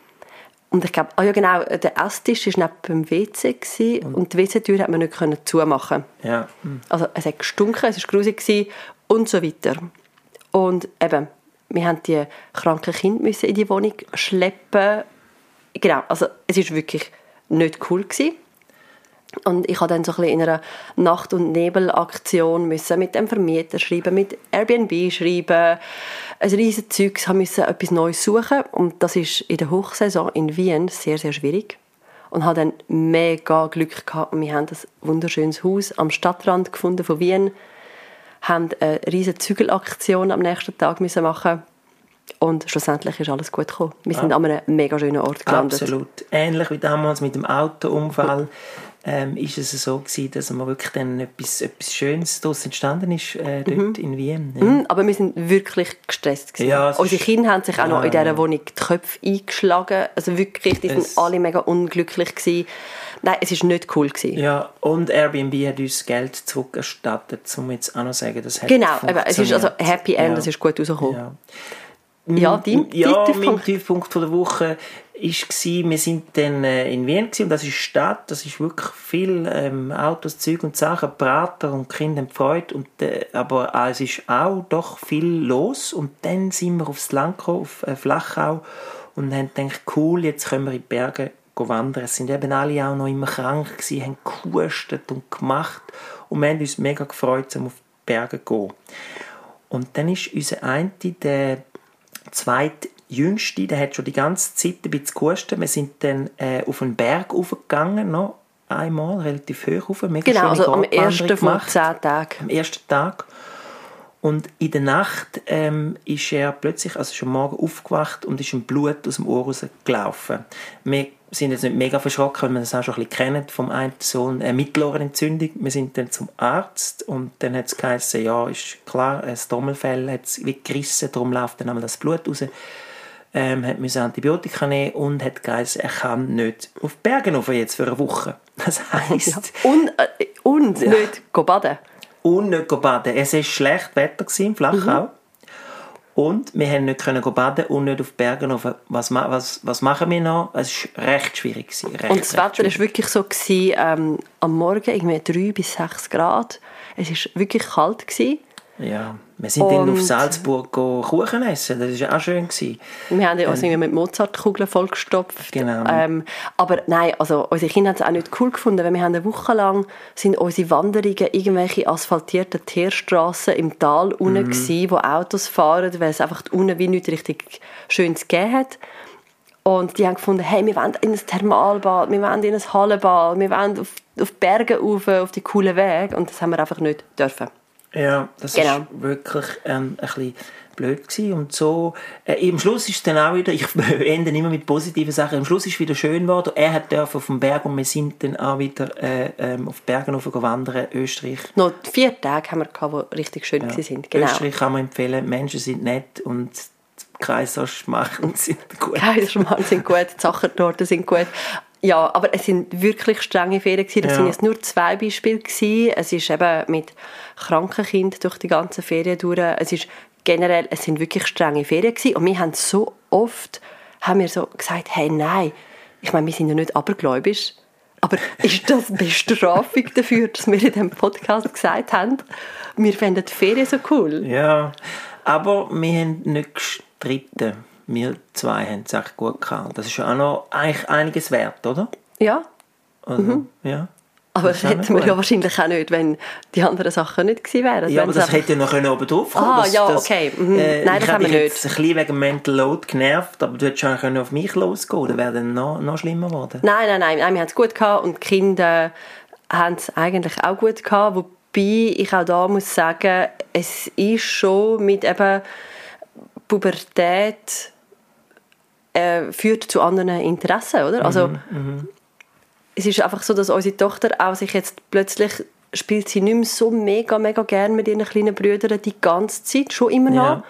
Und ich glaube, ah ja genau, der Esstisch war neben dem WC gewesen, und, und die WC-Tür hat man nicht können zumachen. Ja. Also es hat gestunken, es war grusig und so weiter. Und eben, wir mussten die kranken Kinder in die Wohnung schleppen. Genau, also es war wirklich nicht cool gewesen. Und ich habe dann so ein bisschen in einer Nacht- und Nebelaktion müssen mit dem Vermieter schreiben, mit Airbnb schreiben, ein riesiges Zeug, haben müssen etwas Neues suchen und das ist in der Hochsaison in Wien sehr, sehr schwierig. Und habe dann mega Glück gehabt und wir haben ein wunderschönes Haus am Stadtrand gefunden von Wien, haben eine riesige Zügelaktion am nächsten Tag müssen machen und schlussendlich ist alles gut gekommen. Wir sind ah. an einem mega schönen Ort gelandet. Absolut. Ähnlich wie damals mit dem Autounfall ähm, ist es so gewesen, dass man wirklich dann etwas, etwas Schönes daraus entstanden ist, äh, dort mhm. in Wien. Ja. Mhm, aber wir sind wirklich gestresst gewesen. Ja, Unsere Kinder haben sich ja, auch noch in dieser Wohnung die Köpfe eingeschlagen. Also wirklich, die sind alle mega unglücklich gewesen. Nein, es war nicht cool. Gewesen. Ja, und Airbnb hat uns Geld zurückerstattet, um jetzt auch noch zu sagen, das hat Genau, es ist also Happy End, das ist gut rausgekommen. Ja. ja, dein, ja, dein mein Tiefpunkt von der Woche war, wir sind dann äh, in Wien gewesen, und das ist Stadt, das ist wirklich viel ähm, Autos, Zeug und Sachen, Prater und Kinder Freude, und, äh, aber äh, es ist auch doch viel los und dann sind wir aufs Land gekommen, auf äh, Flachau und haben gedacht, cool, jetzt können wir in die Berge wandern. Es sind eben alle auch noch immer krank gewesen, haben gehustet und gemacht und wir haben uns mega gefreut, um auf die Berge zu gehen. Und dann ist unser eine, der zweitjüngste, der hat schon die ganze Zeit ein bisschen gehustet. Wir sind dann äh, auf einen Berg hochgegangen, noch einmal, relativ hoch rauf. Mega genau, also am ersten von zehn Tagen. Am ersten Tag. Und in der Nacht ähm, ist er plötzlich, also schon morgen aufgewacht und ist ein Blut aus dem Ohr rausgelaufen. Wir sind jetzt nicht mega verschrocken, weil wir das auch schon ein bisschen kennen vom einen Sohn, eine Mittelohrenentzündung. Wir sind dann zum Arzt und dann hat es geheißen, ja, ist klar, ein Stommelfell hat es wie gerissen, darum läuft dann einmal das Blut raus. Ähm, hat müssen Antibiotika nehmen und hat geheißen, er kann nicht auf die Berge rauf jetzt für eine Woche. Das heisst... Ja. Und, äh, und ja. nicht baden. Und nicht baden. Es war schlecht Wetter im Flachau. Mhm. Und wir haben nicht können baden und nicht auf Bergen rauf. Was, was, was machen wir noch? Es war recht schwierig. Recht, und das Wetter war wirklich so, gewesen, ähm, am Morgen irgendwie 3 bis 6 Grad. Es war wirklich kalt. Gewesen. Ja, wir sind dann auf Salzburg Kuchen essen, das war auch schön. Gewesen. Wir haben uns ähm, mit Mozartkugeln vollgestopft. Genau. Ähm, aber nein, also unsere Kinder haben es auch nicht cool gefunden, weil wir haben eine Woche lang sind unsere Wanderungen irgendwelche asphaltierten Teerstrassen im Tal unten mhm. gewesen, wo Autos fahren, weil es einfach unten wie nicht richtig schön gegeben hat. Und die haben gefunden, hey, wir wollen in ein Thermalbad, wir wollen in ein Hallenbad, wir wollen auf, auf Berge rauf, auf die coolen Wege. Und das haben wir einfach nicht dürfen. Ja, das genau. ist wirklich ähm, ein bisschen blöd gewesen. Und so, äh, am Schluss ist es dann auch wieder, <laughs> ich ende immer mit positiven Sachen, am Schluss ist es wieder schön geworden. Er hat auf dem Berg und wir sind dann auch wieder äh, ähm, auf Bergen wandern, Österreich. Noch vier Tage haben wir gehabt, die richtig schön ja. sind. Genau. Österreich kann man empfehlen, Menschen sind nett und Kaiserschmarrn <laughs> sind gut. Kaiserschmarrn sind gut, die Sachertorten sind gut. Ja, aber es sind wirklich strenge Ferien gewesen. Das ja. sind jetzt nur zwei Beispiele gewesen. Es ist eben mit kranken Kindern durch die ganze Ferien durch. Es ist generell, es sind wirklich strenge Ferien gewesen. Und wir haben so oft, haben wir so gesagt, hey, nein, ich meine, wir sind ja nicht abergläubisch. Aber <laughs> ist das Bestrafung dafür, dass wir in diesem Podcast gesagt haben, wir fänden die Ferien so cool? Ja, aber wir haben nicht gestritten wir zwei haben es echt gut gehabt. Das ist ja auch noch eigentlich einiges wert, oder? Ja. Also, mhm. ja. Aber das, das hätten wir ja wahrscheinlich auch nicht, wenn die anderen Sachen nicht gewesen wären. Ja, aber das hätte ja noch oben drauf kommen Ah, ja, das, okay. Mhm. Äh, Nein, das haben wir nicht. Ich ein bisschen wegen Mental Load genervt, aber du hättest schon auf mich losgehen dann wäre dann noch, noch schlimmer geworden. Nein, nein, nein, nein wir haben es gut gehabt und die Kinder haben es eigentlich auch gut gehabt, wobei ich auch da muss sagen, es ist schon mit eben Pubertät äh, führt zu anderen Interessen, oder? Also mhm, mhm, es ist einfach so, dass unsere Tochter auch sich jetzt plötzlich spielt sie nicht mehr so mega, mega gern mit ihren kleinen Brüdern die ganze Zeit, schon immer noch. Ja.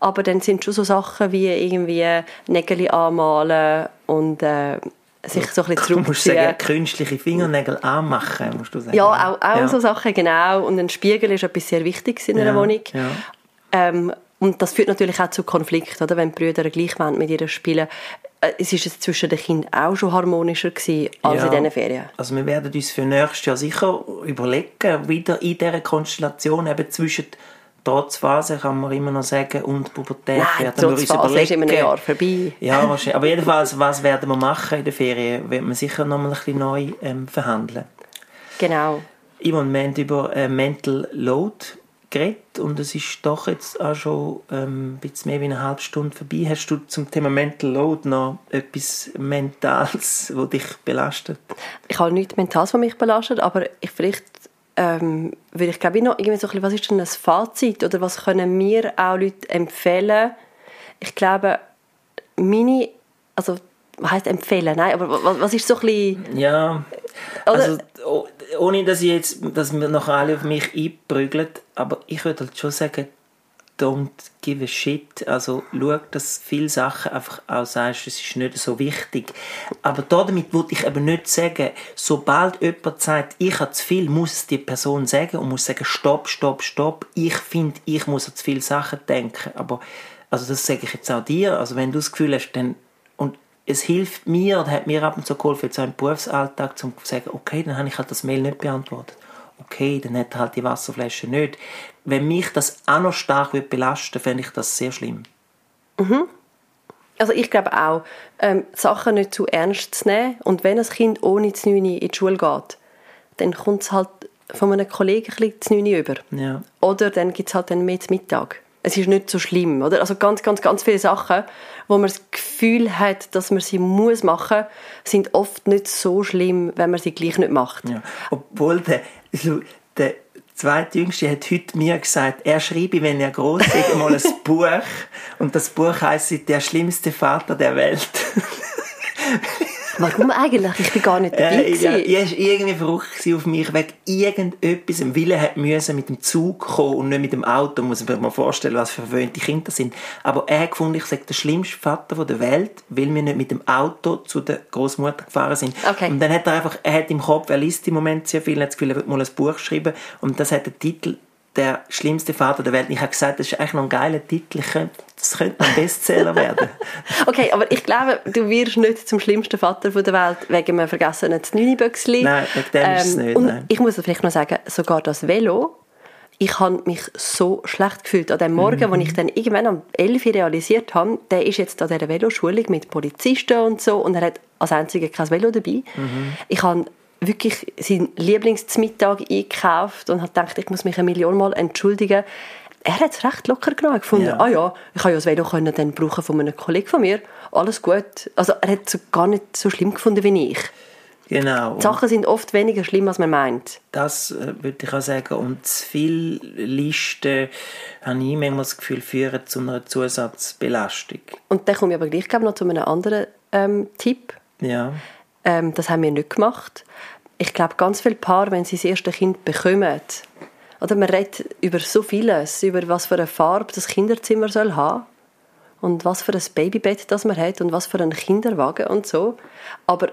Aber dann sind schon so Sachen wie irgendwie Nägel anmalen und äh, sich so ein bisschen zurückziehen. <laughs> Du musst sagen, künstliche Fingernägel anmachen, musst du sagen. Ja, auch, auch ja. so Sachen, genau. Und ein Spiegel ist etwas sehr Wichtiges in einer ja, Wohnung. Ja. Ähm, und das führt natürlich auch zu Konflikten, oder? wenn die Brüder gleich mit ihr spielen. Äh, es ist es zwischen den Kindern auch schon harmonischer gewesen als ja, in diesen Ferien. Also wir werden uns für nächstes Jahr sicher überlegen, wieder in dieser Konstellation eben zwischen Trotzphase kann man immer noch sagen und Pubertät Nein, werden wir uns überlegen. ist in einem Jahr vorbei. Ja, wahrscheinlich. Aber jedenfalls, was werden wir machen in der Ferien? Wird man sicher noch mal ein bisschen neu ähm, verhandeln. Genau. Yvonne, wir haben über äh, Mental Load geredet und es ist doch jetzt auch schon ähm, ein bisschen mehr wie eine halbe Stunde vorbei. Hast du zum Thema Mental Load noch etwas Mentales, das dich belastet? Ich habe nichts Mentales, was mich belastet, aber ich vielleicht ähm, würde ich glaube ich noch irgendwie so ein bisschen, was ist denn das Fazit oder was können mir auch Leute empfehlen? Ich glaube, meine, also was heißt empfehlen? Nein, aber was, was ist so ein bisschen... Ja, also ohne dass ich jetzt, dass wir noch alle auf mich einprügeln, aber ich würde halt schon sagen, don't give a shit. Also schau, dass viele Sachen einfach auch sagst, es ist nicht so wichtig. Aber damit würde ich eben nicht sagen, sobald jemand sagt, ich habe zu viel, muss es die Person sagen und muss sagen, stopp, stopp, stopp. Ich finde, ich muss an zu viele Sachen denken. Aber also das sage ich jetzt auch dir, also wenn du das Gefühl hast, dann, es hilft mir, oder hat mir ab und zu geholfen, jetzt auch im Berufsalltag, zu sagen, okay, dann habe ich halt das Mail nicht beantwortet. Okay, dann hat er halt die Wasserflasche nicht. Wenn mich das auch noch stark belasten würde, fände ich das sehr schlimm. Mhm. Also ich glaube auch, ähm, Sachen nicht zu ernst zu nehmen und wenn ein Kind ohne zu in die Schule geht, dann kommt es halt von einem Kollegen ein bisschen zu über. Ja. Oder dann gibt es halt dann mehr zu Mittag. Es ist nicht so schlimm, oder? Also ganz, ganz, ganz viele Sachen, wo man das Gefühl hat, dass man sie muss machen, sind oft nicht so schlimm, wenn man sie gleich nicht macht. Ja. Obwohl der, der zweitjüngste hat heute mir gesagt, er schreibe, wenn er groß ist, mal ein <laughs> Buch und das Buch heißt «Der schlimmste Vater der Welt». <laughs> Warum eigentlich? Ich bin gar nicht dabei. Äh, ja, ich war irgendwie verrückt auf mich wegen irgendetwas. Im Wille hat müssen mit dem Zug kommen und nicht mit dem Auto. Muss man sich mal vorstellen, was für verwöhnte Kinder sind. Aber er hat gefunden, ich sage der schlimmste Vater der Welt, weil wir nicht mit dem Auto zu der Großmutter gefahren sind. Okay. Und dann hat er einfach, er hat im Kopf, er liest im Moment sehr viel, er hat das Gefühl, er wird mal ein Buch schreiben. Und das hat den Titel der schlimmste Vater der Welt. Ich habe gesagt, das ist eigentlich noch ein geiler Titel. das könnte ein Bestseller werden. <laughs> okay, aber ich glaube, du wirst nicht zum schlimmsten Vater der Welt wegen einem vergessenen Znüniböcksli. Nein, wegen dem ähm, ist es ähm, nicht. Und nein. ich muss vielleicht noch sagen, sogar das Velo, ich habe mich so schlecht gefühlt. An dem Morgen, mhm. wo ich dann irgendwann um 11 Uhr realisiert habe, der ist jetzt an dieser Veloschulung mit Polizisten und so und er hat als einziger kein Velo dabei. Mhm. Ich habe wirklich seinen Lieblingsmittag eingekauft und hat gedacht, ich muss mich eine Million Mal entschuldigen. Er hat es recht locker genommen. gefunden, ja. ah ja, ich kann ja das Velo können dann brauchen von einem Kollegen von mir. Alles gut. Also er hat es gar nicht so schlimm gefunden wie ich. Genau. Die Sachen sind oft weniger schlimm, als man meint. Das äh, würde ich auch sagen. Und zu viele Listen, habe ich manchmal das Gefühl, führen zu einer Zusatzbelastung. Und dann komme ich aber gleich noch zu einem anderen ähm, Tipp. Ja. Ähm, das haben wir nicht gemacht. Ich glaube, ganz viele Paare, wenn sie das erste Kind bekommen, oder man redet über so vieles, über was für eine Farbe das Kinderzimmer soll haben und was für ein Babybett das man hat und was für einen Kinderwagen und so. Aber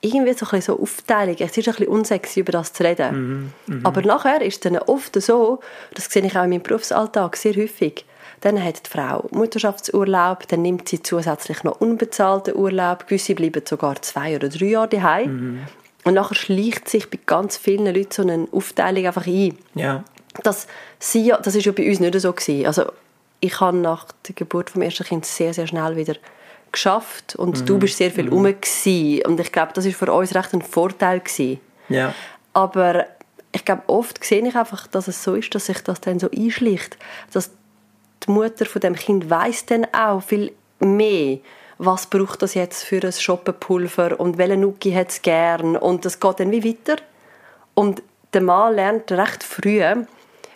irgendwie so ein so Aufteilung. Es ist ein bisschen unsexy, über das zu reden. Mm -hmm. Aber nachher ist es dann oft so, das sehe ich auch in meinem Berufsalltag sehr häufig, dann hat die Frau Mutterschaftsurlaub, dann nimmt sie zusätzlich noch unbezahlten Urlaub. Gewisse bleiben sogar zwei oder drei Jahre daheim. Mhm. Und nachher schleicht sich bei ganz vielen Leuten so eine Aufteilung einfach ein. Ja. Das, sie, das ist ja bei uns nicht so gewesen. Also ich habe nach der Geburt vom ersten Kind sehr, sehr schnell wieder geschafft und mhm. du bist sehr viel mhm. rum gewesen. und ich glaube, das ist für uns recht ein Vorteil gewesen. Ja. Aber ich glaube, oft sehe ich einfach, dass es so ist, dass sich das dann so einschlicht, dass die Mutter von dem Kind weiß dann auch viel mehr, was braucht das jetzt für ein Schoppenpulver und welche Nuki hat es gern und das geht dann wie weiter. Und der Mann lernt recht früh,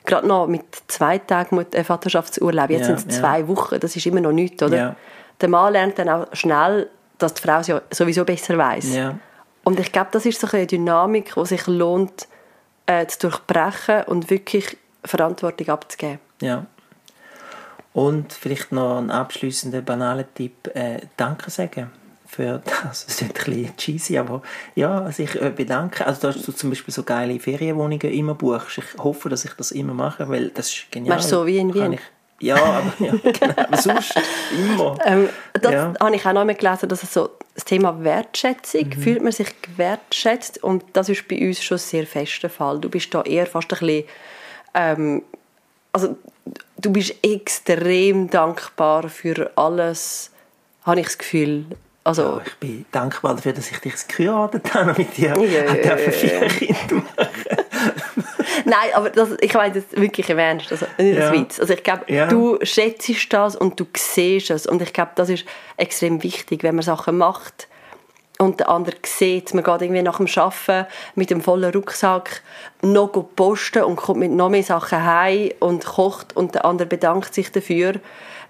gerade noch mit zwei Tagen Vaterschaftsurlaub, jetzt ja, sind es zwei ja. Wochen, das ist immer noch nichts, oder? Ja. Der Mann lernt dann auch schnell, dass die Frau es sowieso besser weiß. Ja. Und ich glaube, das ist so eine Dynamik, die sich lohnt, äh, zu durchbrechen und wirklich Verantwortung abzugeben. Ja. Und vielleicht noch ein abschließender banaler Tipp: äh, Danke sagen für <laughs> das. Das ist ein bisschen cheesy, aber ja, sich äh, bedanken. Also, dass du zum Beispiel so geile Ferienwohnungen immer buchst. Ich hoffe, dass ich das immer mache, weil das ist genial. Machst du so wie in Wien? Ich, ja, aber, ja, <laughs> genau, aber sonst immer. <laughs> Ähm, das ja. habe ich auch noch einmal gelesen, dass es so das Thema Wertschätzung, mhm. fühlt man sich gewertschätzt und das ist bei uns schon ein sehr fester Fall. Du bist da eher fast ein bisschen ähm, also du bist extrem dankbar für alles, habe ich das Gefühl. Also, ja, ich bin dankbar dafür, dass ich dich geheiratet habe mit dir. Ja, ja, ja, vier Kinder Nein, aber das, ich meine das wirklich im Ernst, also nicht ja. Witz. Also ich glaube, ja. du schätzt das und du siehst es und ich glaube, das ist extrem wichtig, wenn man Sachen macht, und der andere sieht, man geht irgendwie nach dem Arbeiten mit dem vollen Rucksack noch posten und kommt mit noch mehr Sachen heim und kocht und der andere bedankt sich dafür,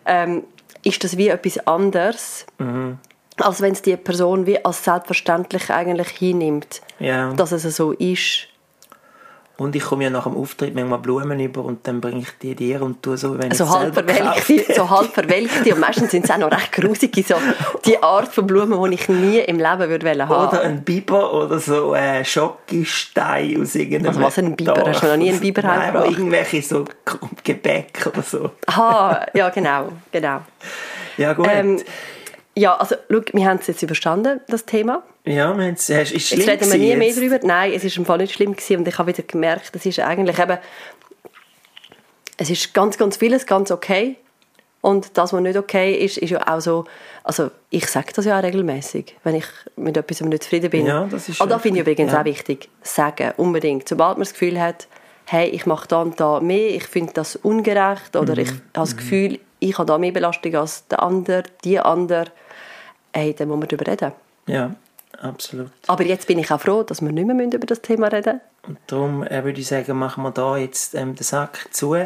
ähm, ist das wie etwas anderes, mhm. als wenn es die Person wie als selbstverständlich eigentlich hinnimmt, ja. dass es so ist. Und ich komme ja nach dem Auftritt manchmal Blumen über und dann bringe ich die dir und tu so, wenn so ich halb selber verwelkte, so halb verwelkte und meistens sind es auch noch recht grusige, so die Art von Blumen, die ich nie im Leben würde wollen haben. Oder ein Biber oder so ein Schokistein aus irgendeinem Also was, ein Biber? Hast du noch nie einen Biber Nein, aber irgendwelche so Gebäck oder so. Aha, ja genau, genau. Ja gut. Ähm, ja, also schau, wir haben es jetzt überstanden, das Thema. ja, wir haben es- ist schlimm Jetzt reden wir nie mehr jetzt. darüber. Nein, es ist im Fall nicht schlimm gewesen und ich habe wieder gemerkt, es ist eigentlich eben, es ist ganz, ganz vieles ganz okay und das, was nicht okay ist, ist ja auch so, also ich sage das ja auch regelmäßig, wenn ich mit etwas nicht zufrieden bin. Ja, das ist Und da finde ich übrigens ja. auch wichtig, sagen, unbedingt. Sobald man das Gefühl hat, hey, ich mache da und da mehr, ich finde das ungerecht oder Mhm. ich habe das Gefühl, ich habe da mehr Belastung als der andere, die andere, hey, dann muss man darüber reden. Ja, absolut. Aber jetzt bin ich auch froh, dass wir nicht mehr über das Thema reden Und darum äh, würde ich sagen, machen wir da jetzt ähm, den Sack zu.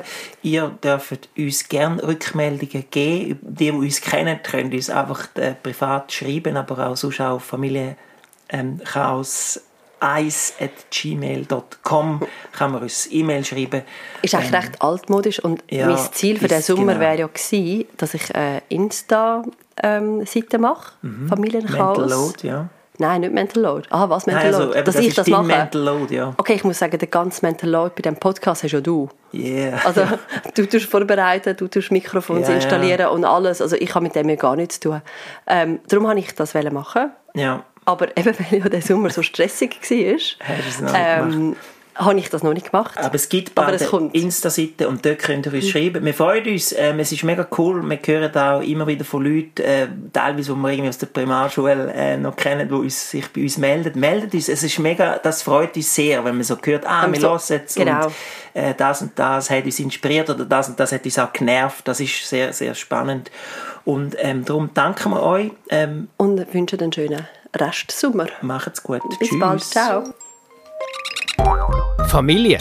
Ihr dürft uns gerne Rückmeldungen geben. Die, die uns kennen, können uns einfach äh, privat schreiben, aber auch sonst auch Familie ähm, Chaos 1 at gmail.com kann man uns E-Mail schreiben. Ist eigentlich recht altmodisch und ja, mein Ziel für den Sommer genau. wäre ja gewesen, dass ich eine Insta-Seite mache, Familienchaos. Mhm. Mental Load, ja. Nein, nicht Mental Load. Ah, was Mental Nein, also, Load? dass das ich ist das mache. Mental Load, ja. Okay, ich muss sagen, der ganze Mental Load bei diesem Podcast hast ja du. Yeah. <laughs> Also <laughs> du tust vorbereiten, du tust Mikrofons Ja, ja. installieren und alles. Also ich habe mit dem ja gar nichts zu tun. Ähm, darum habe ich das machen. ja. Aber eben, <laughs> weil ja der Sommer so stressig war, Hast du es noch nicht ähm, habe ich das noch nicht gemacht. Aber es gibt bald eine. Mhm. Insta-Seite und dort könnt ihr uns schreiben. Wir freuen uns, ähm, es ist mega cool. Wir hören auch immer wieder von Leuten, äh, teilweise, die wir irgendwie aus der Primarschule äh, noch kennen, die uns, sich bei uns melden. Meldet uns, es ist mega, das freut uns sehr, wenn man so hört, ah, wir so- hören jetzt genau. und äh, das und das hat uns inspiriert oder das und das hat uns auch genervt. Das ist sehr, sehr spannend. Und ähm, darum danken wir euch. Ähm, Und wünsche einen schönen Restsommer. macht's gut. Bis Tschüss. bald. Ciao. Familie.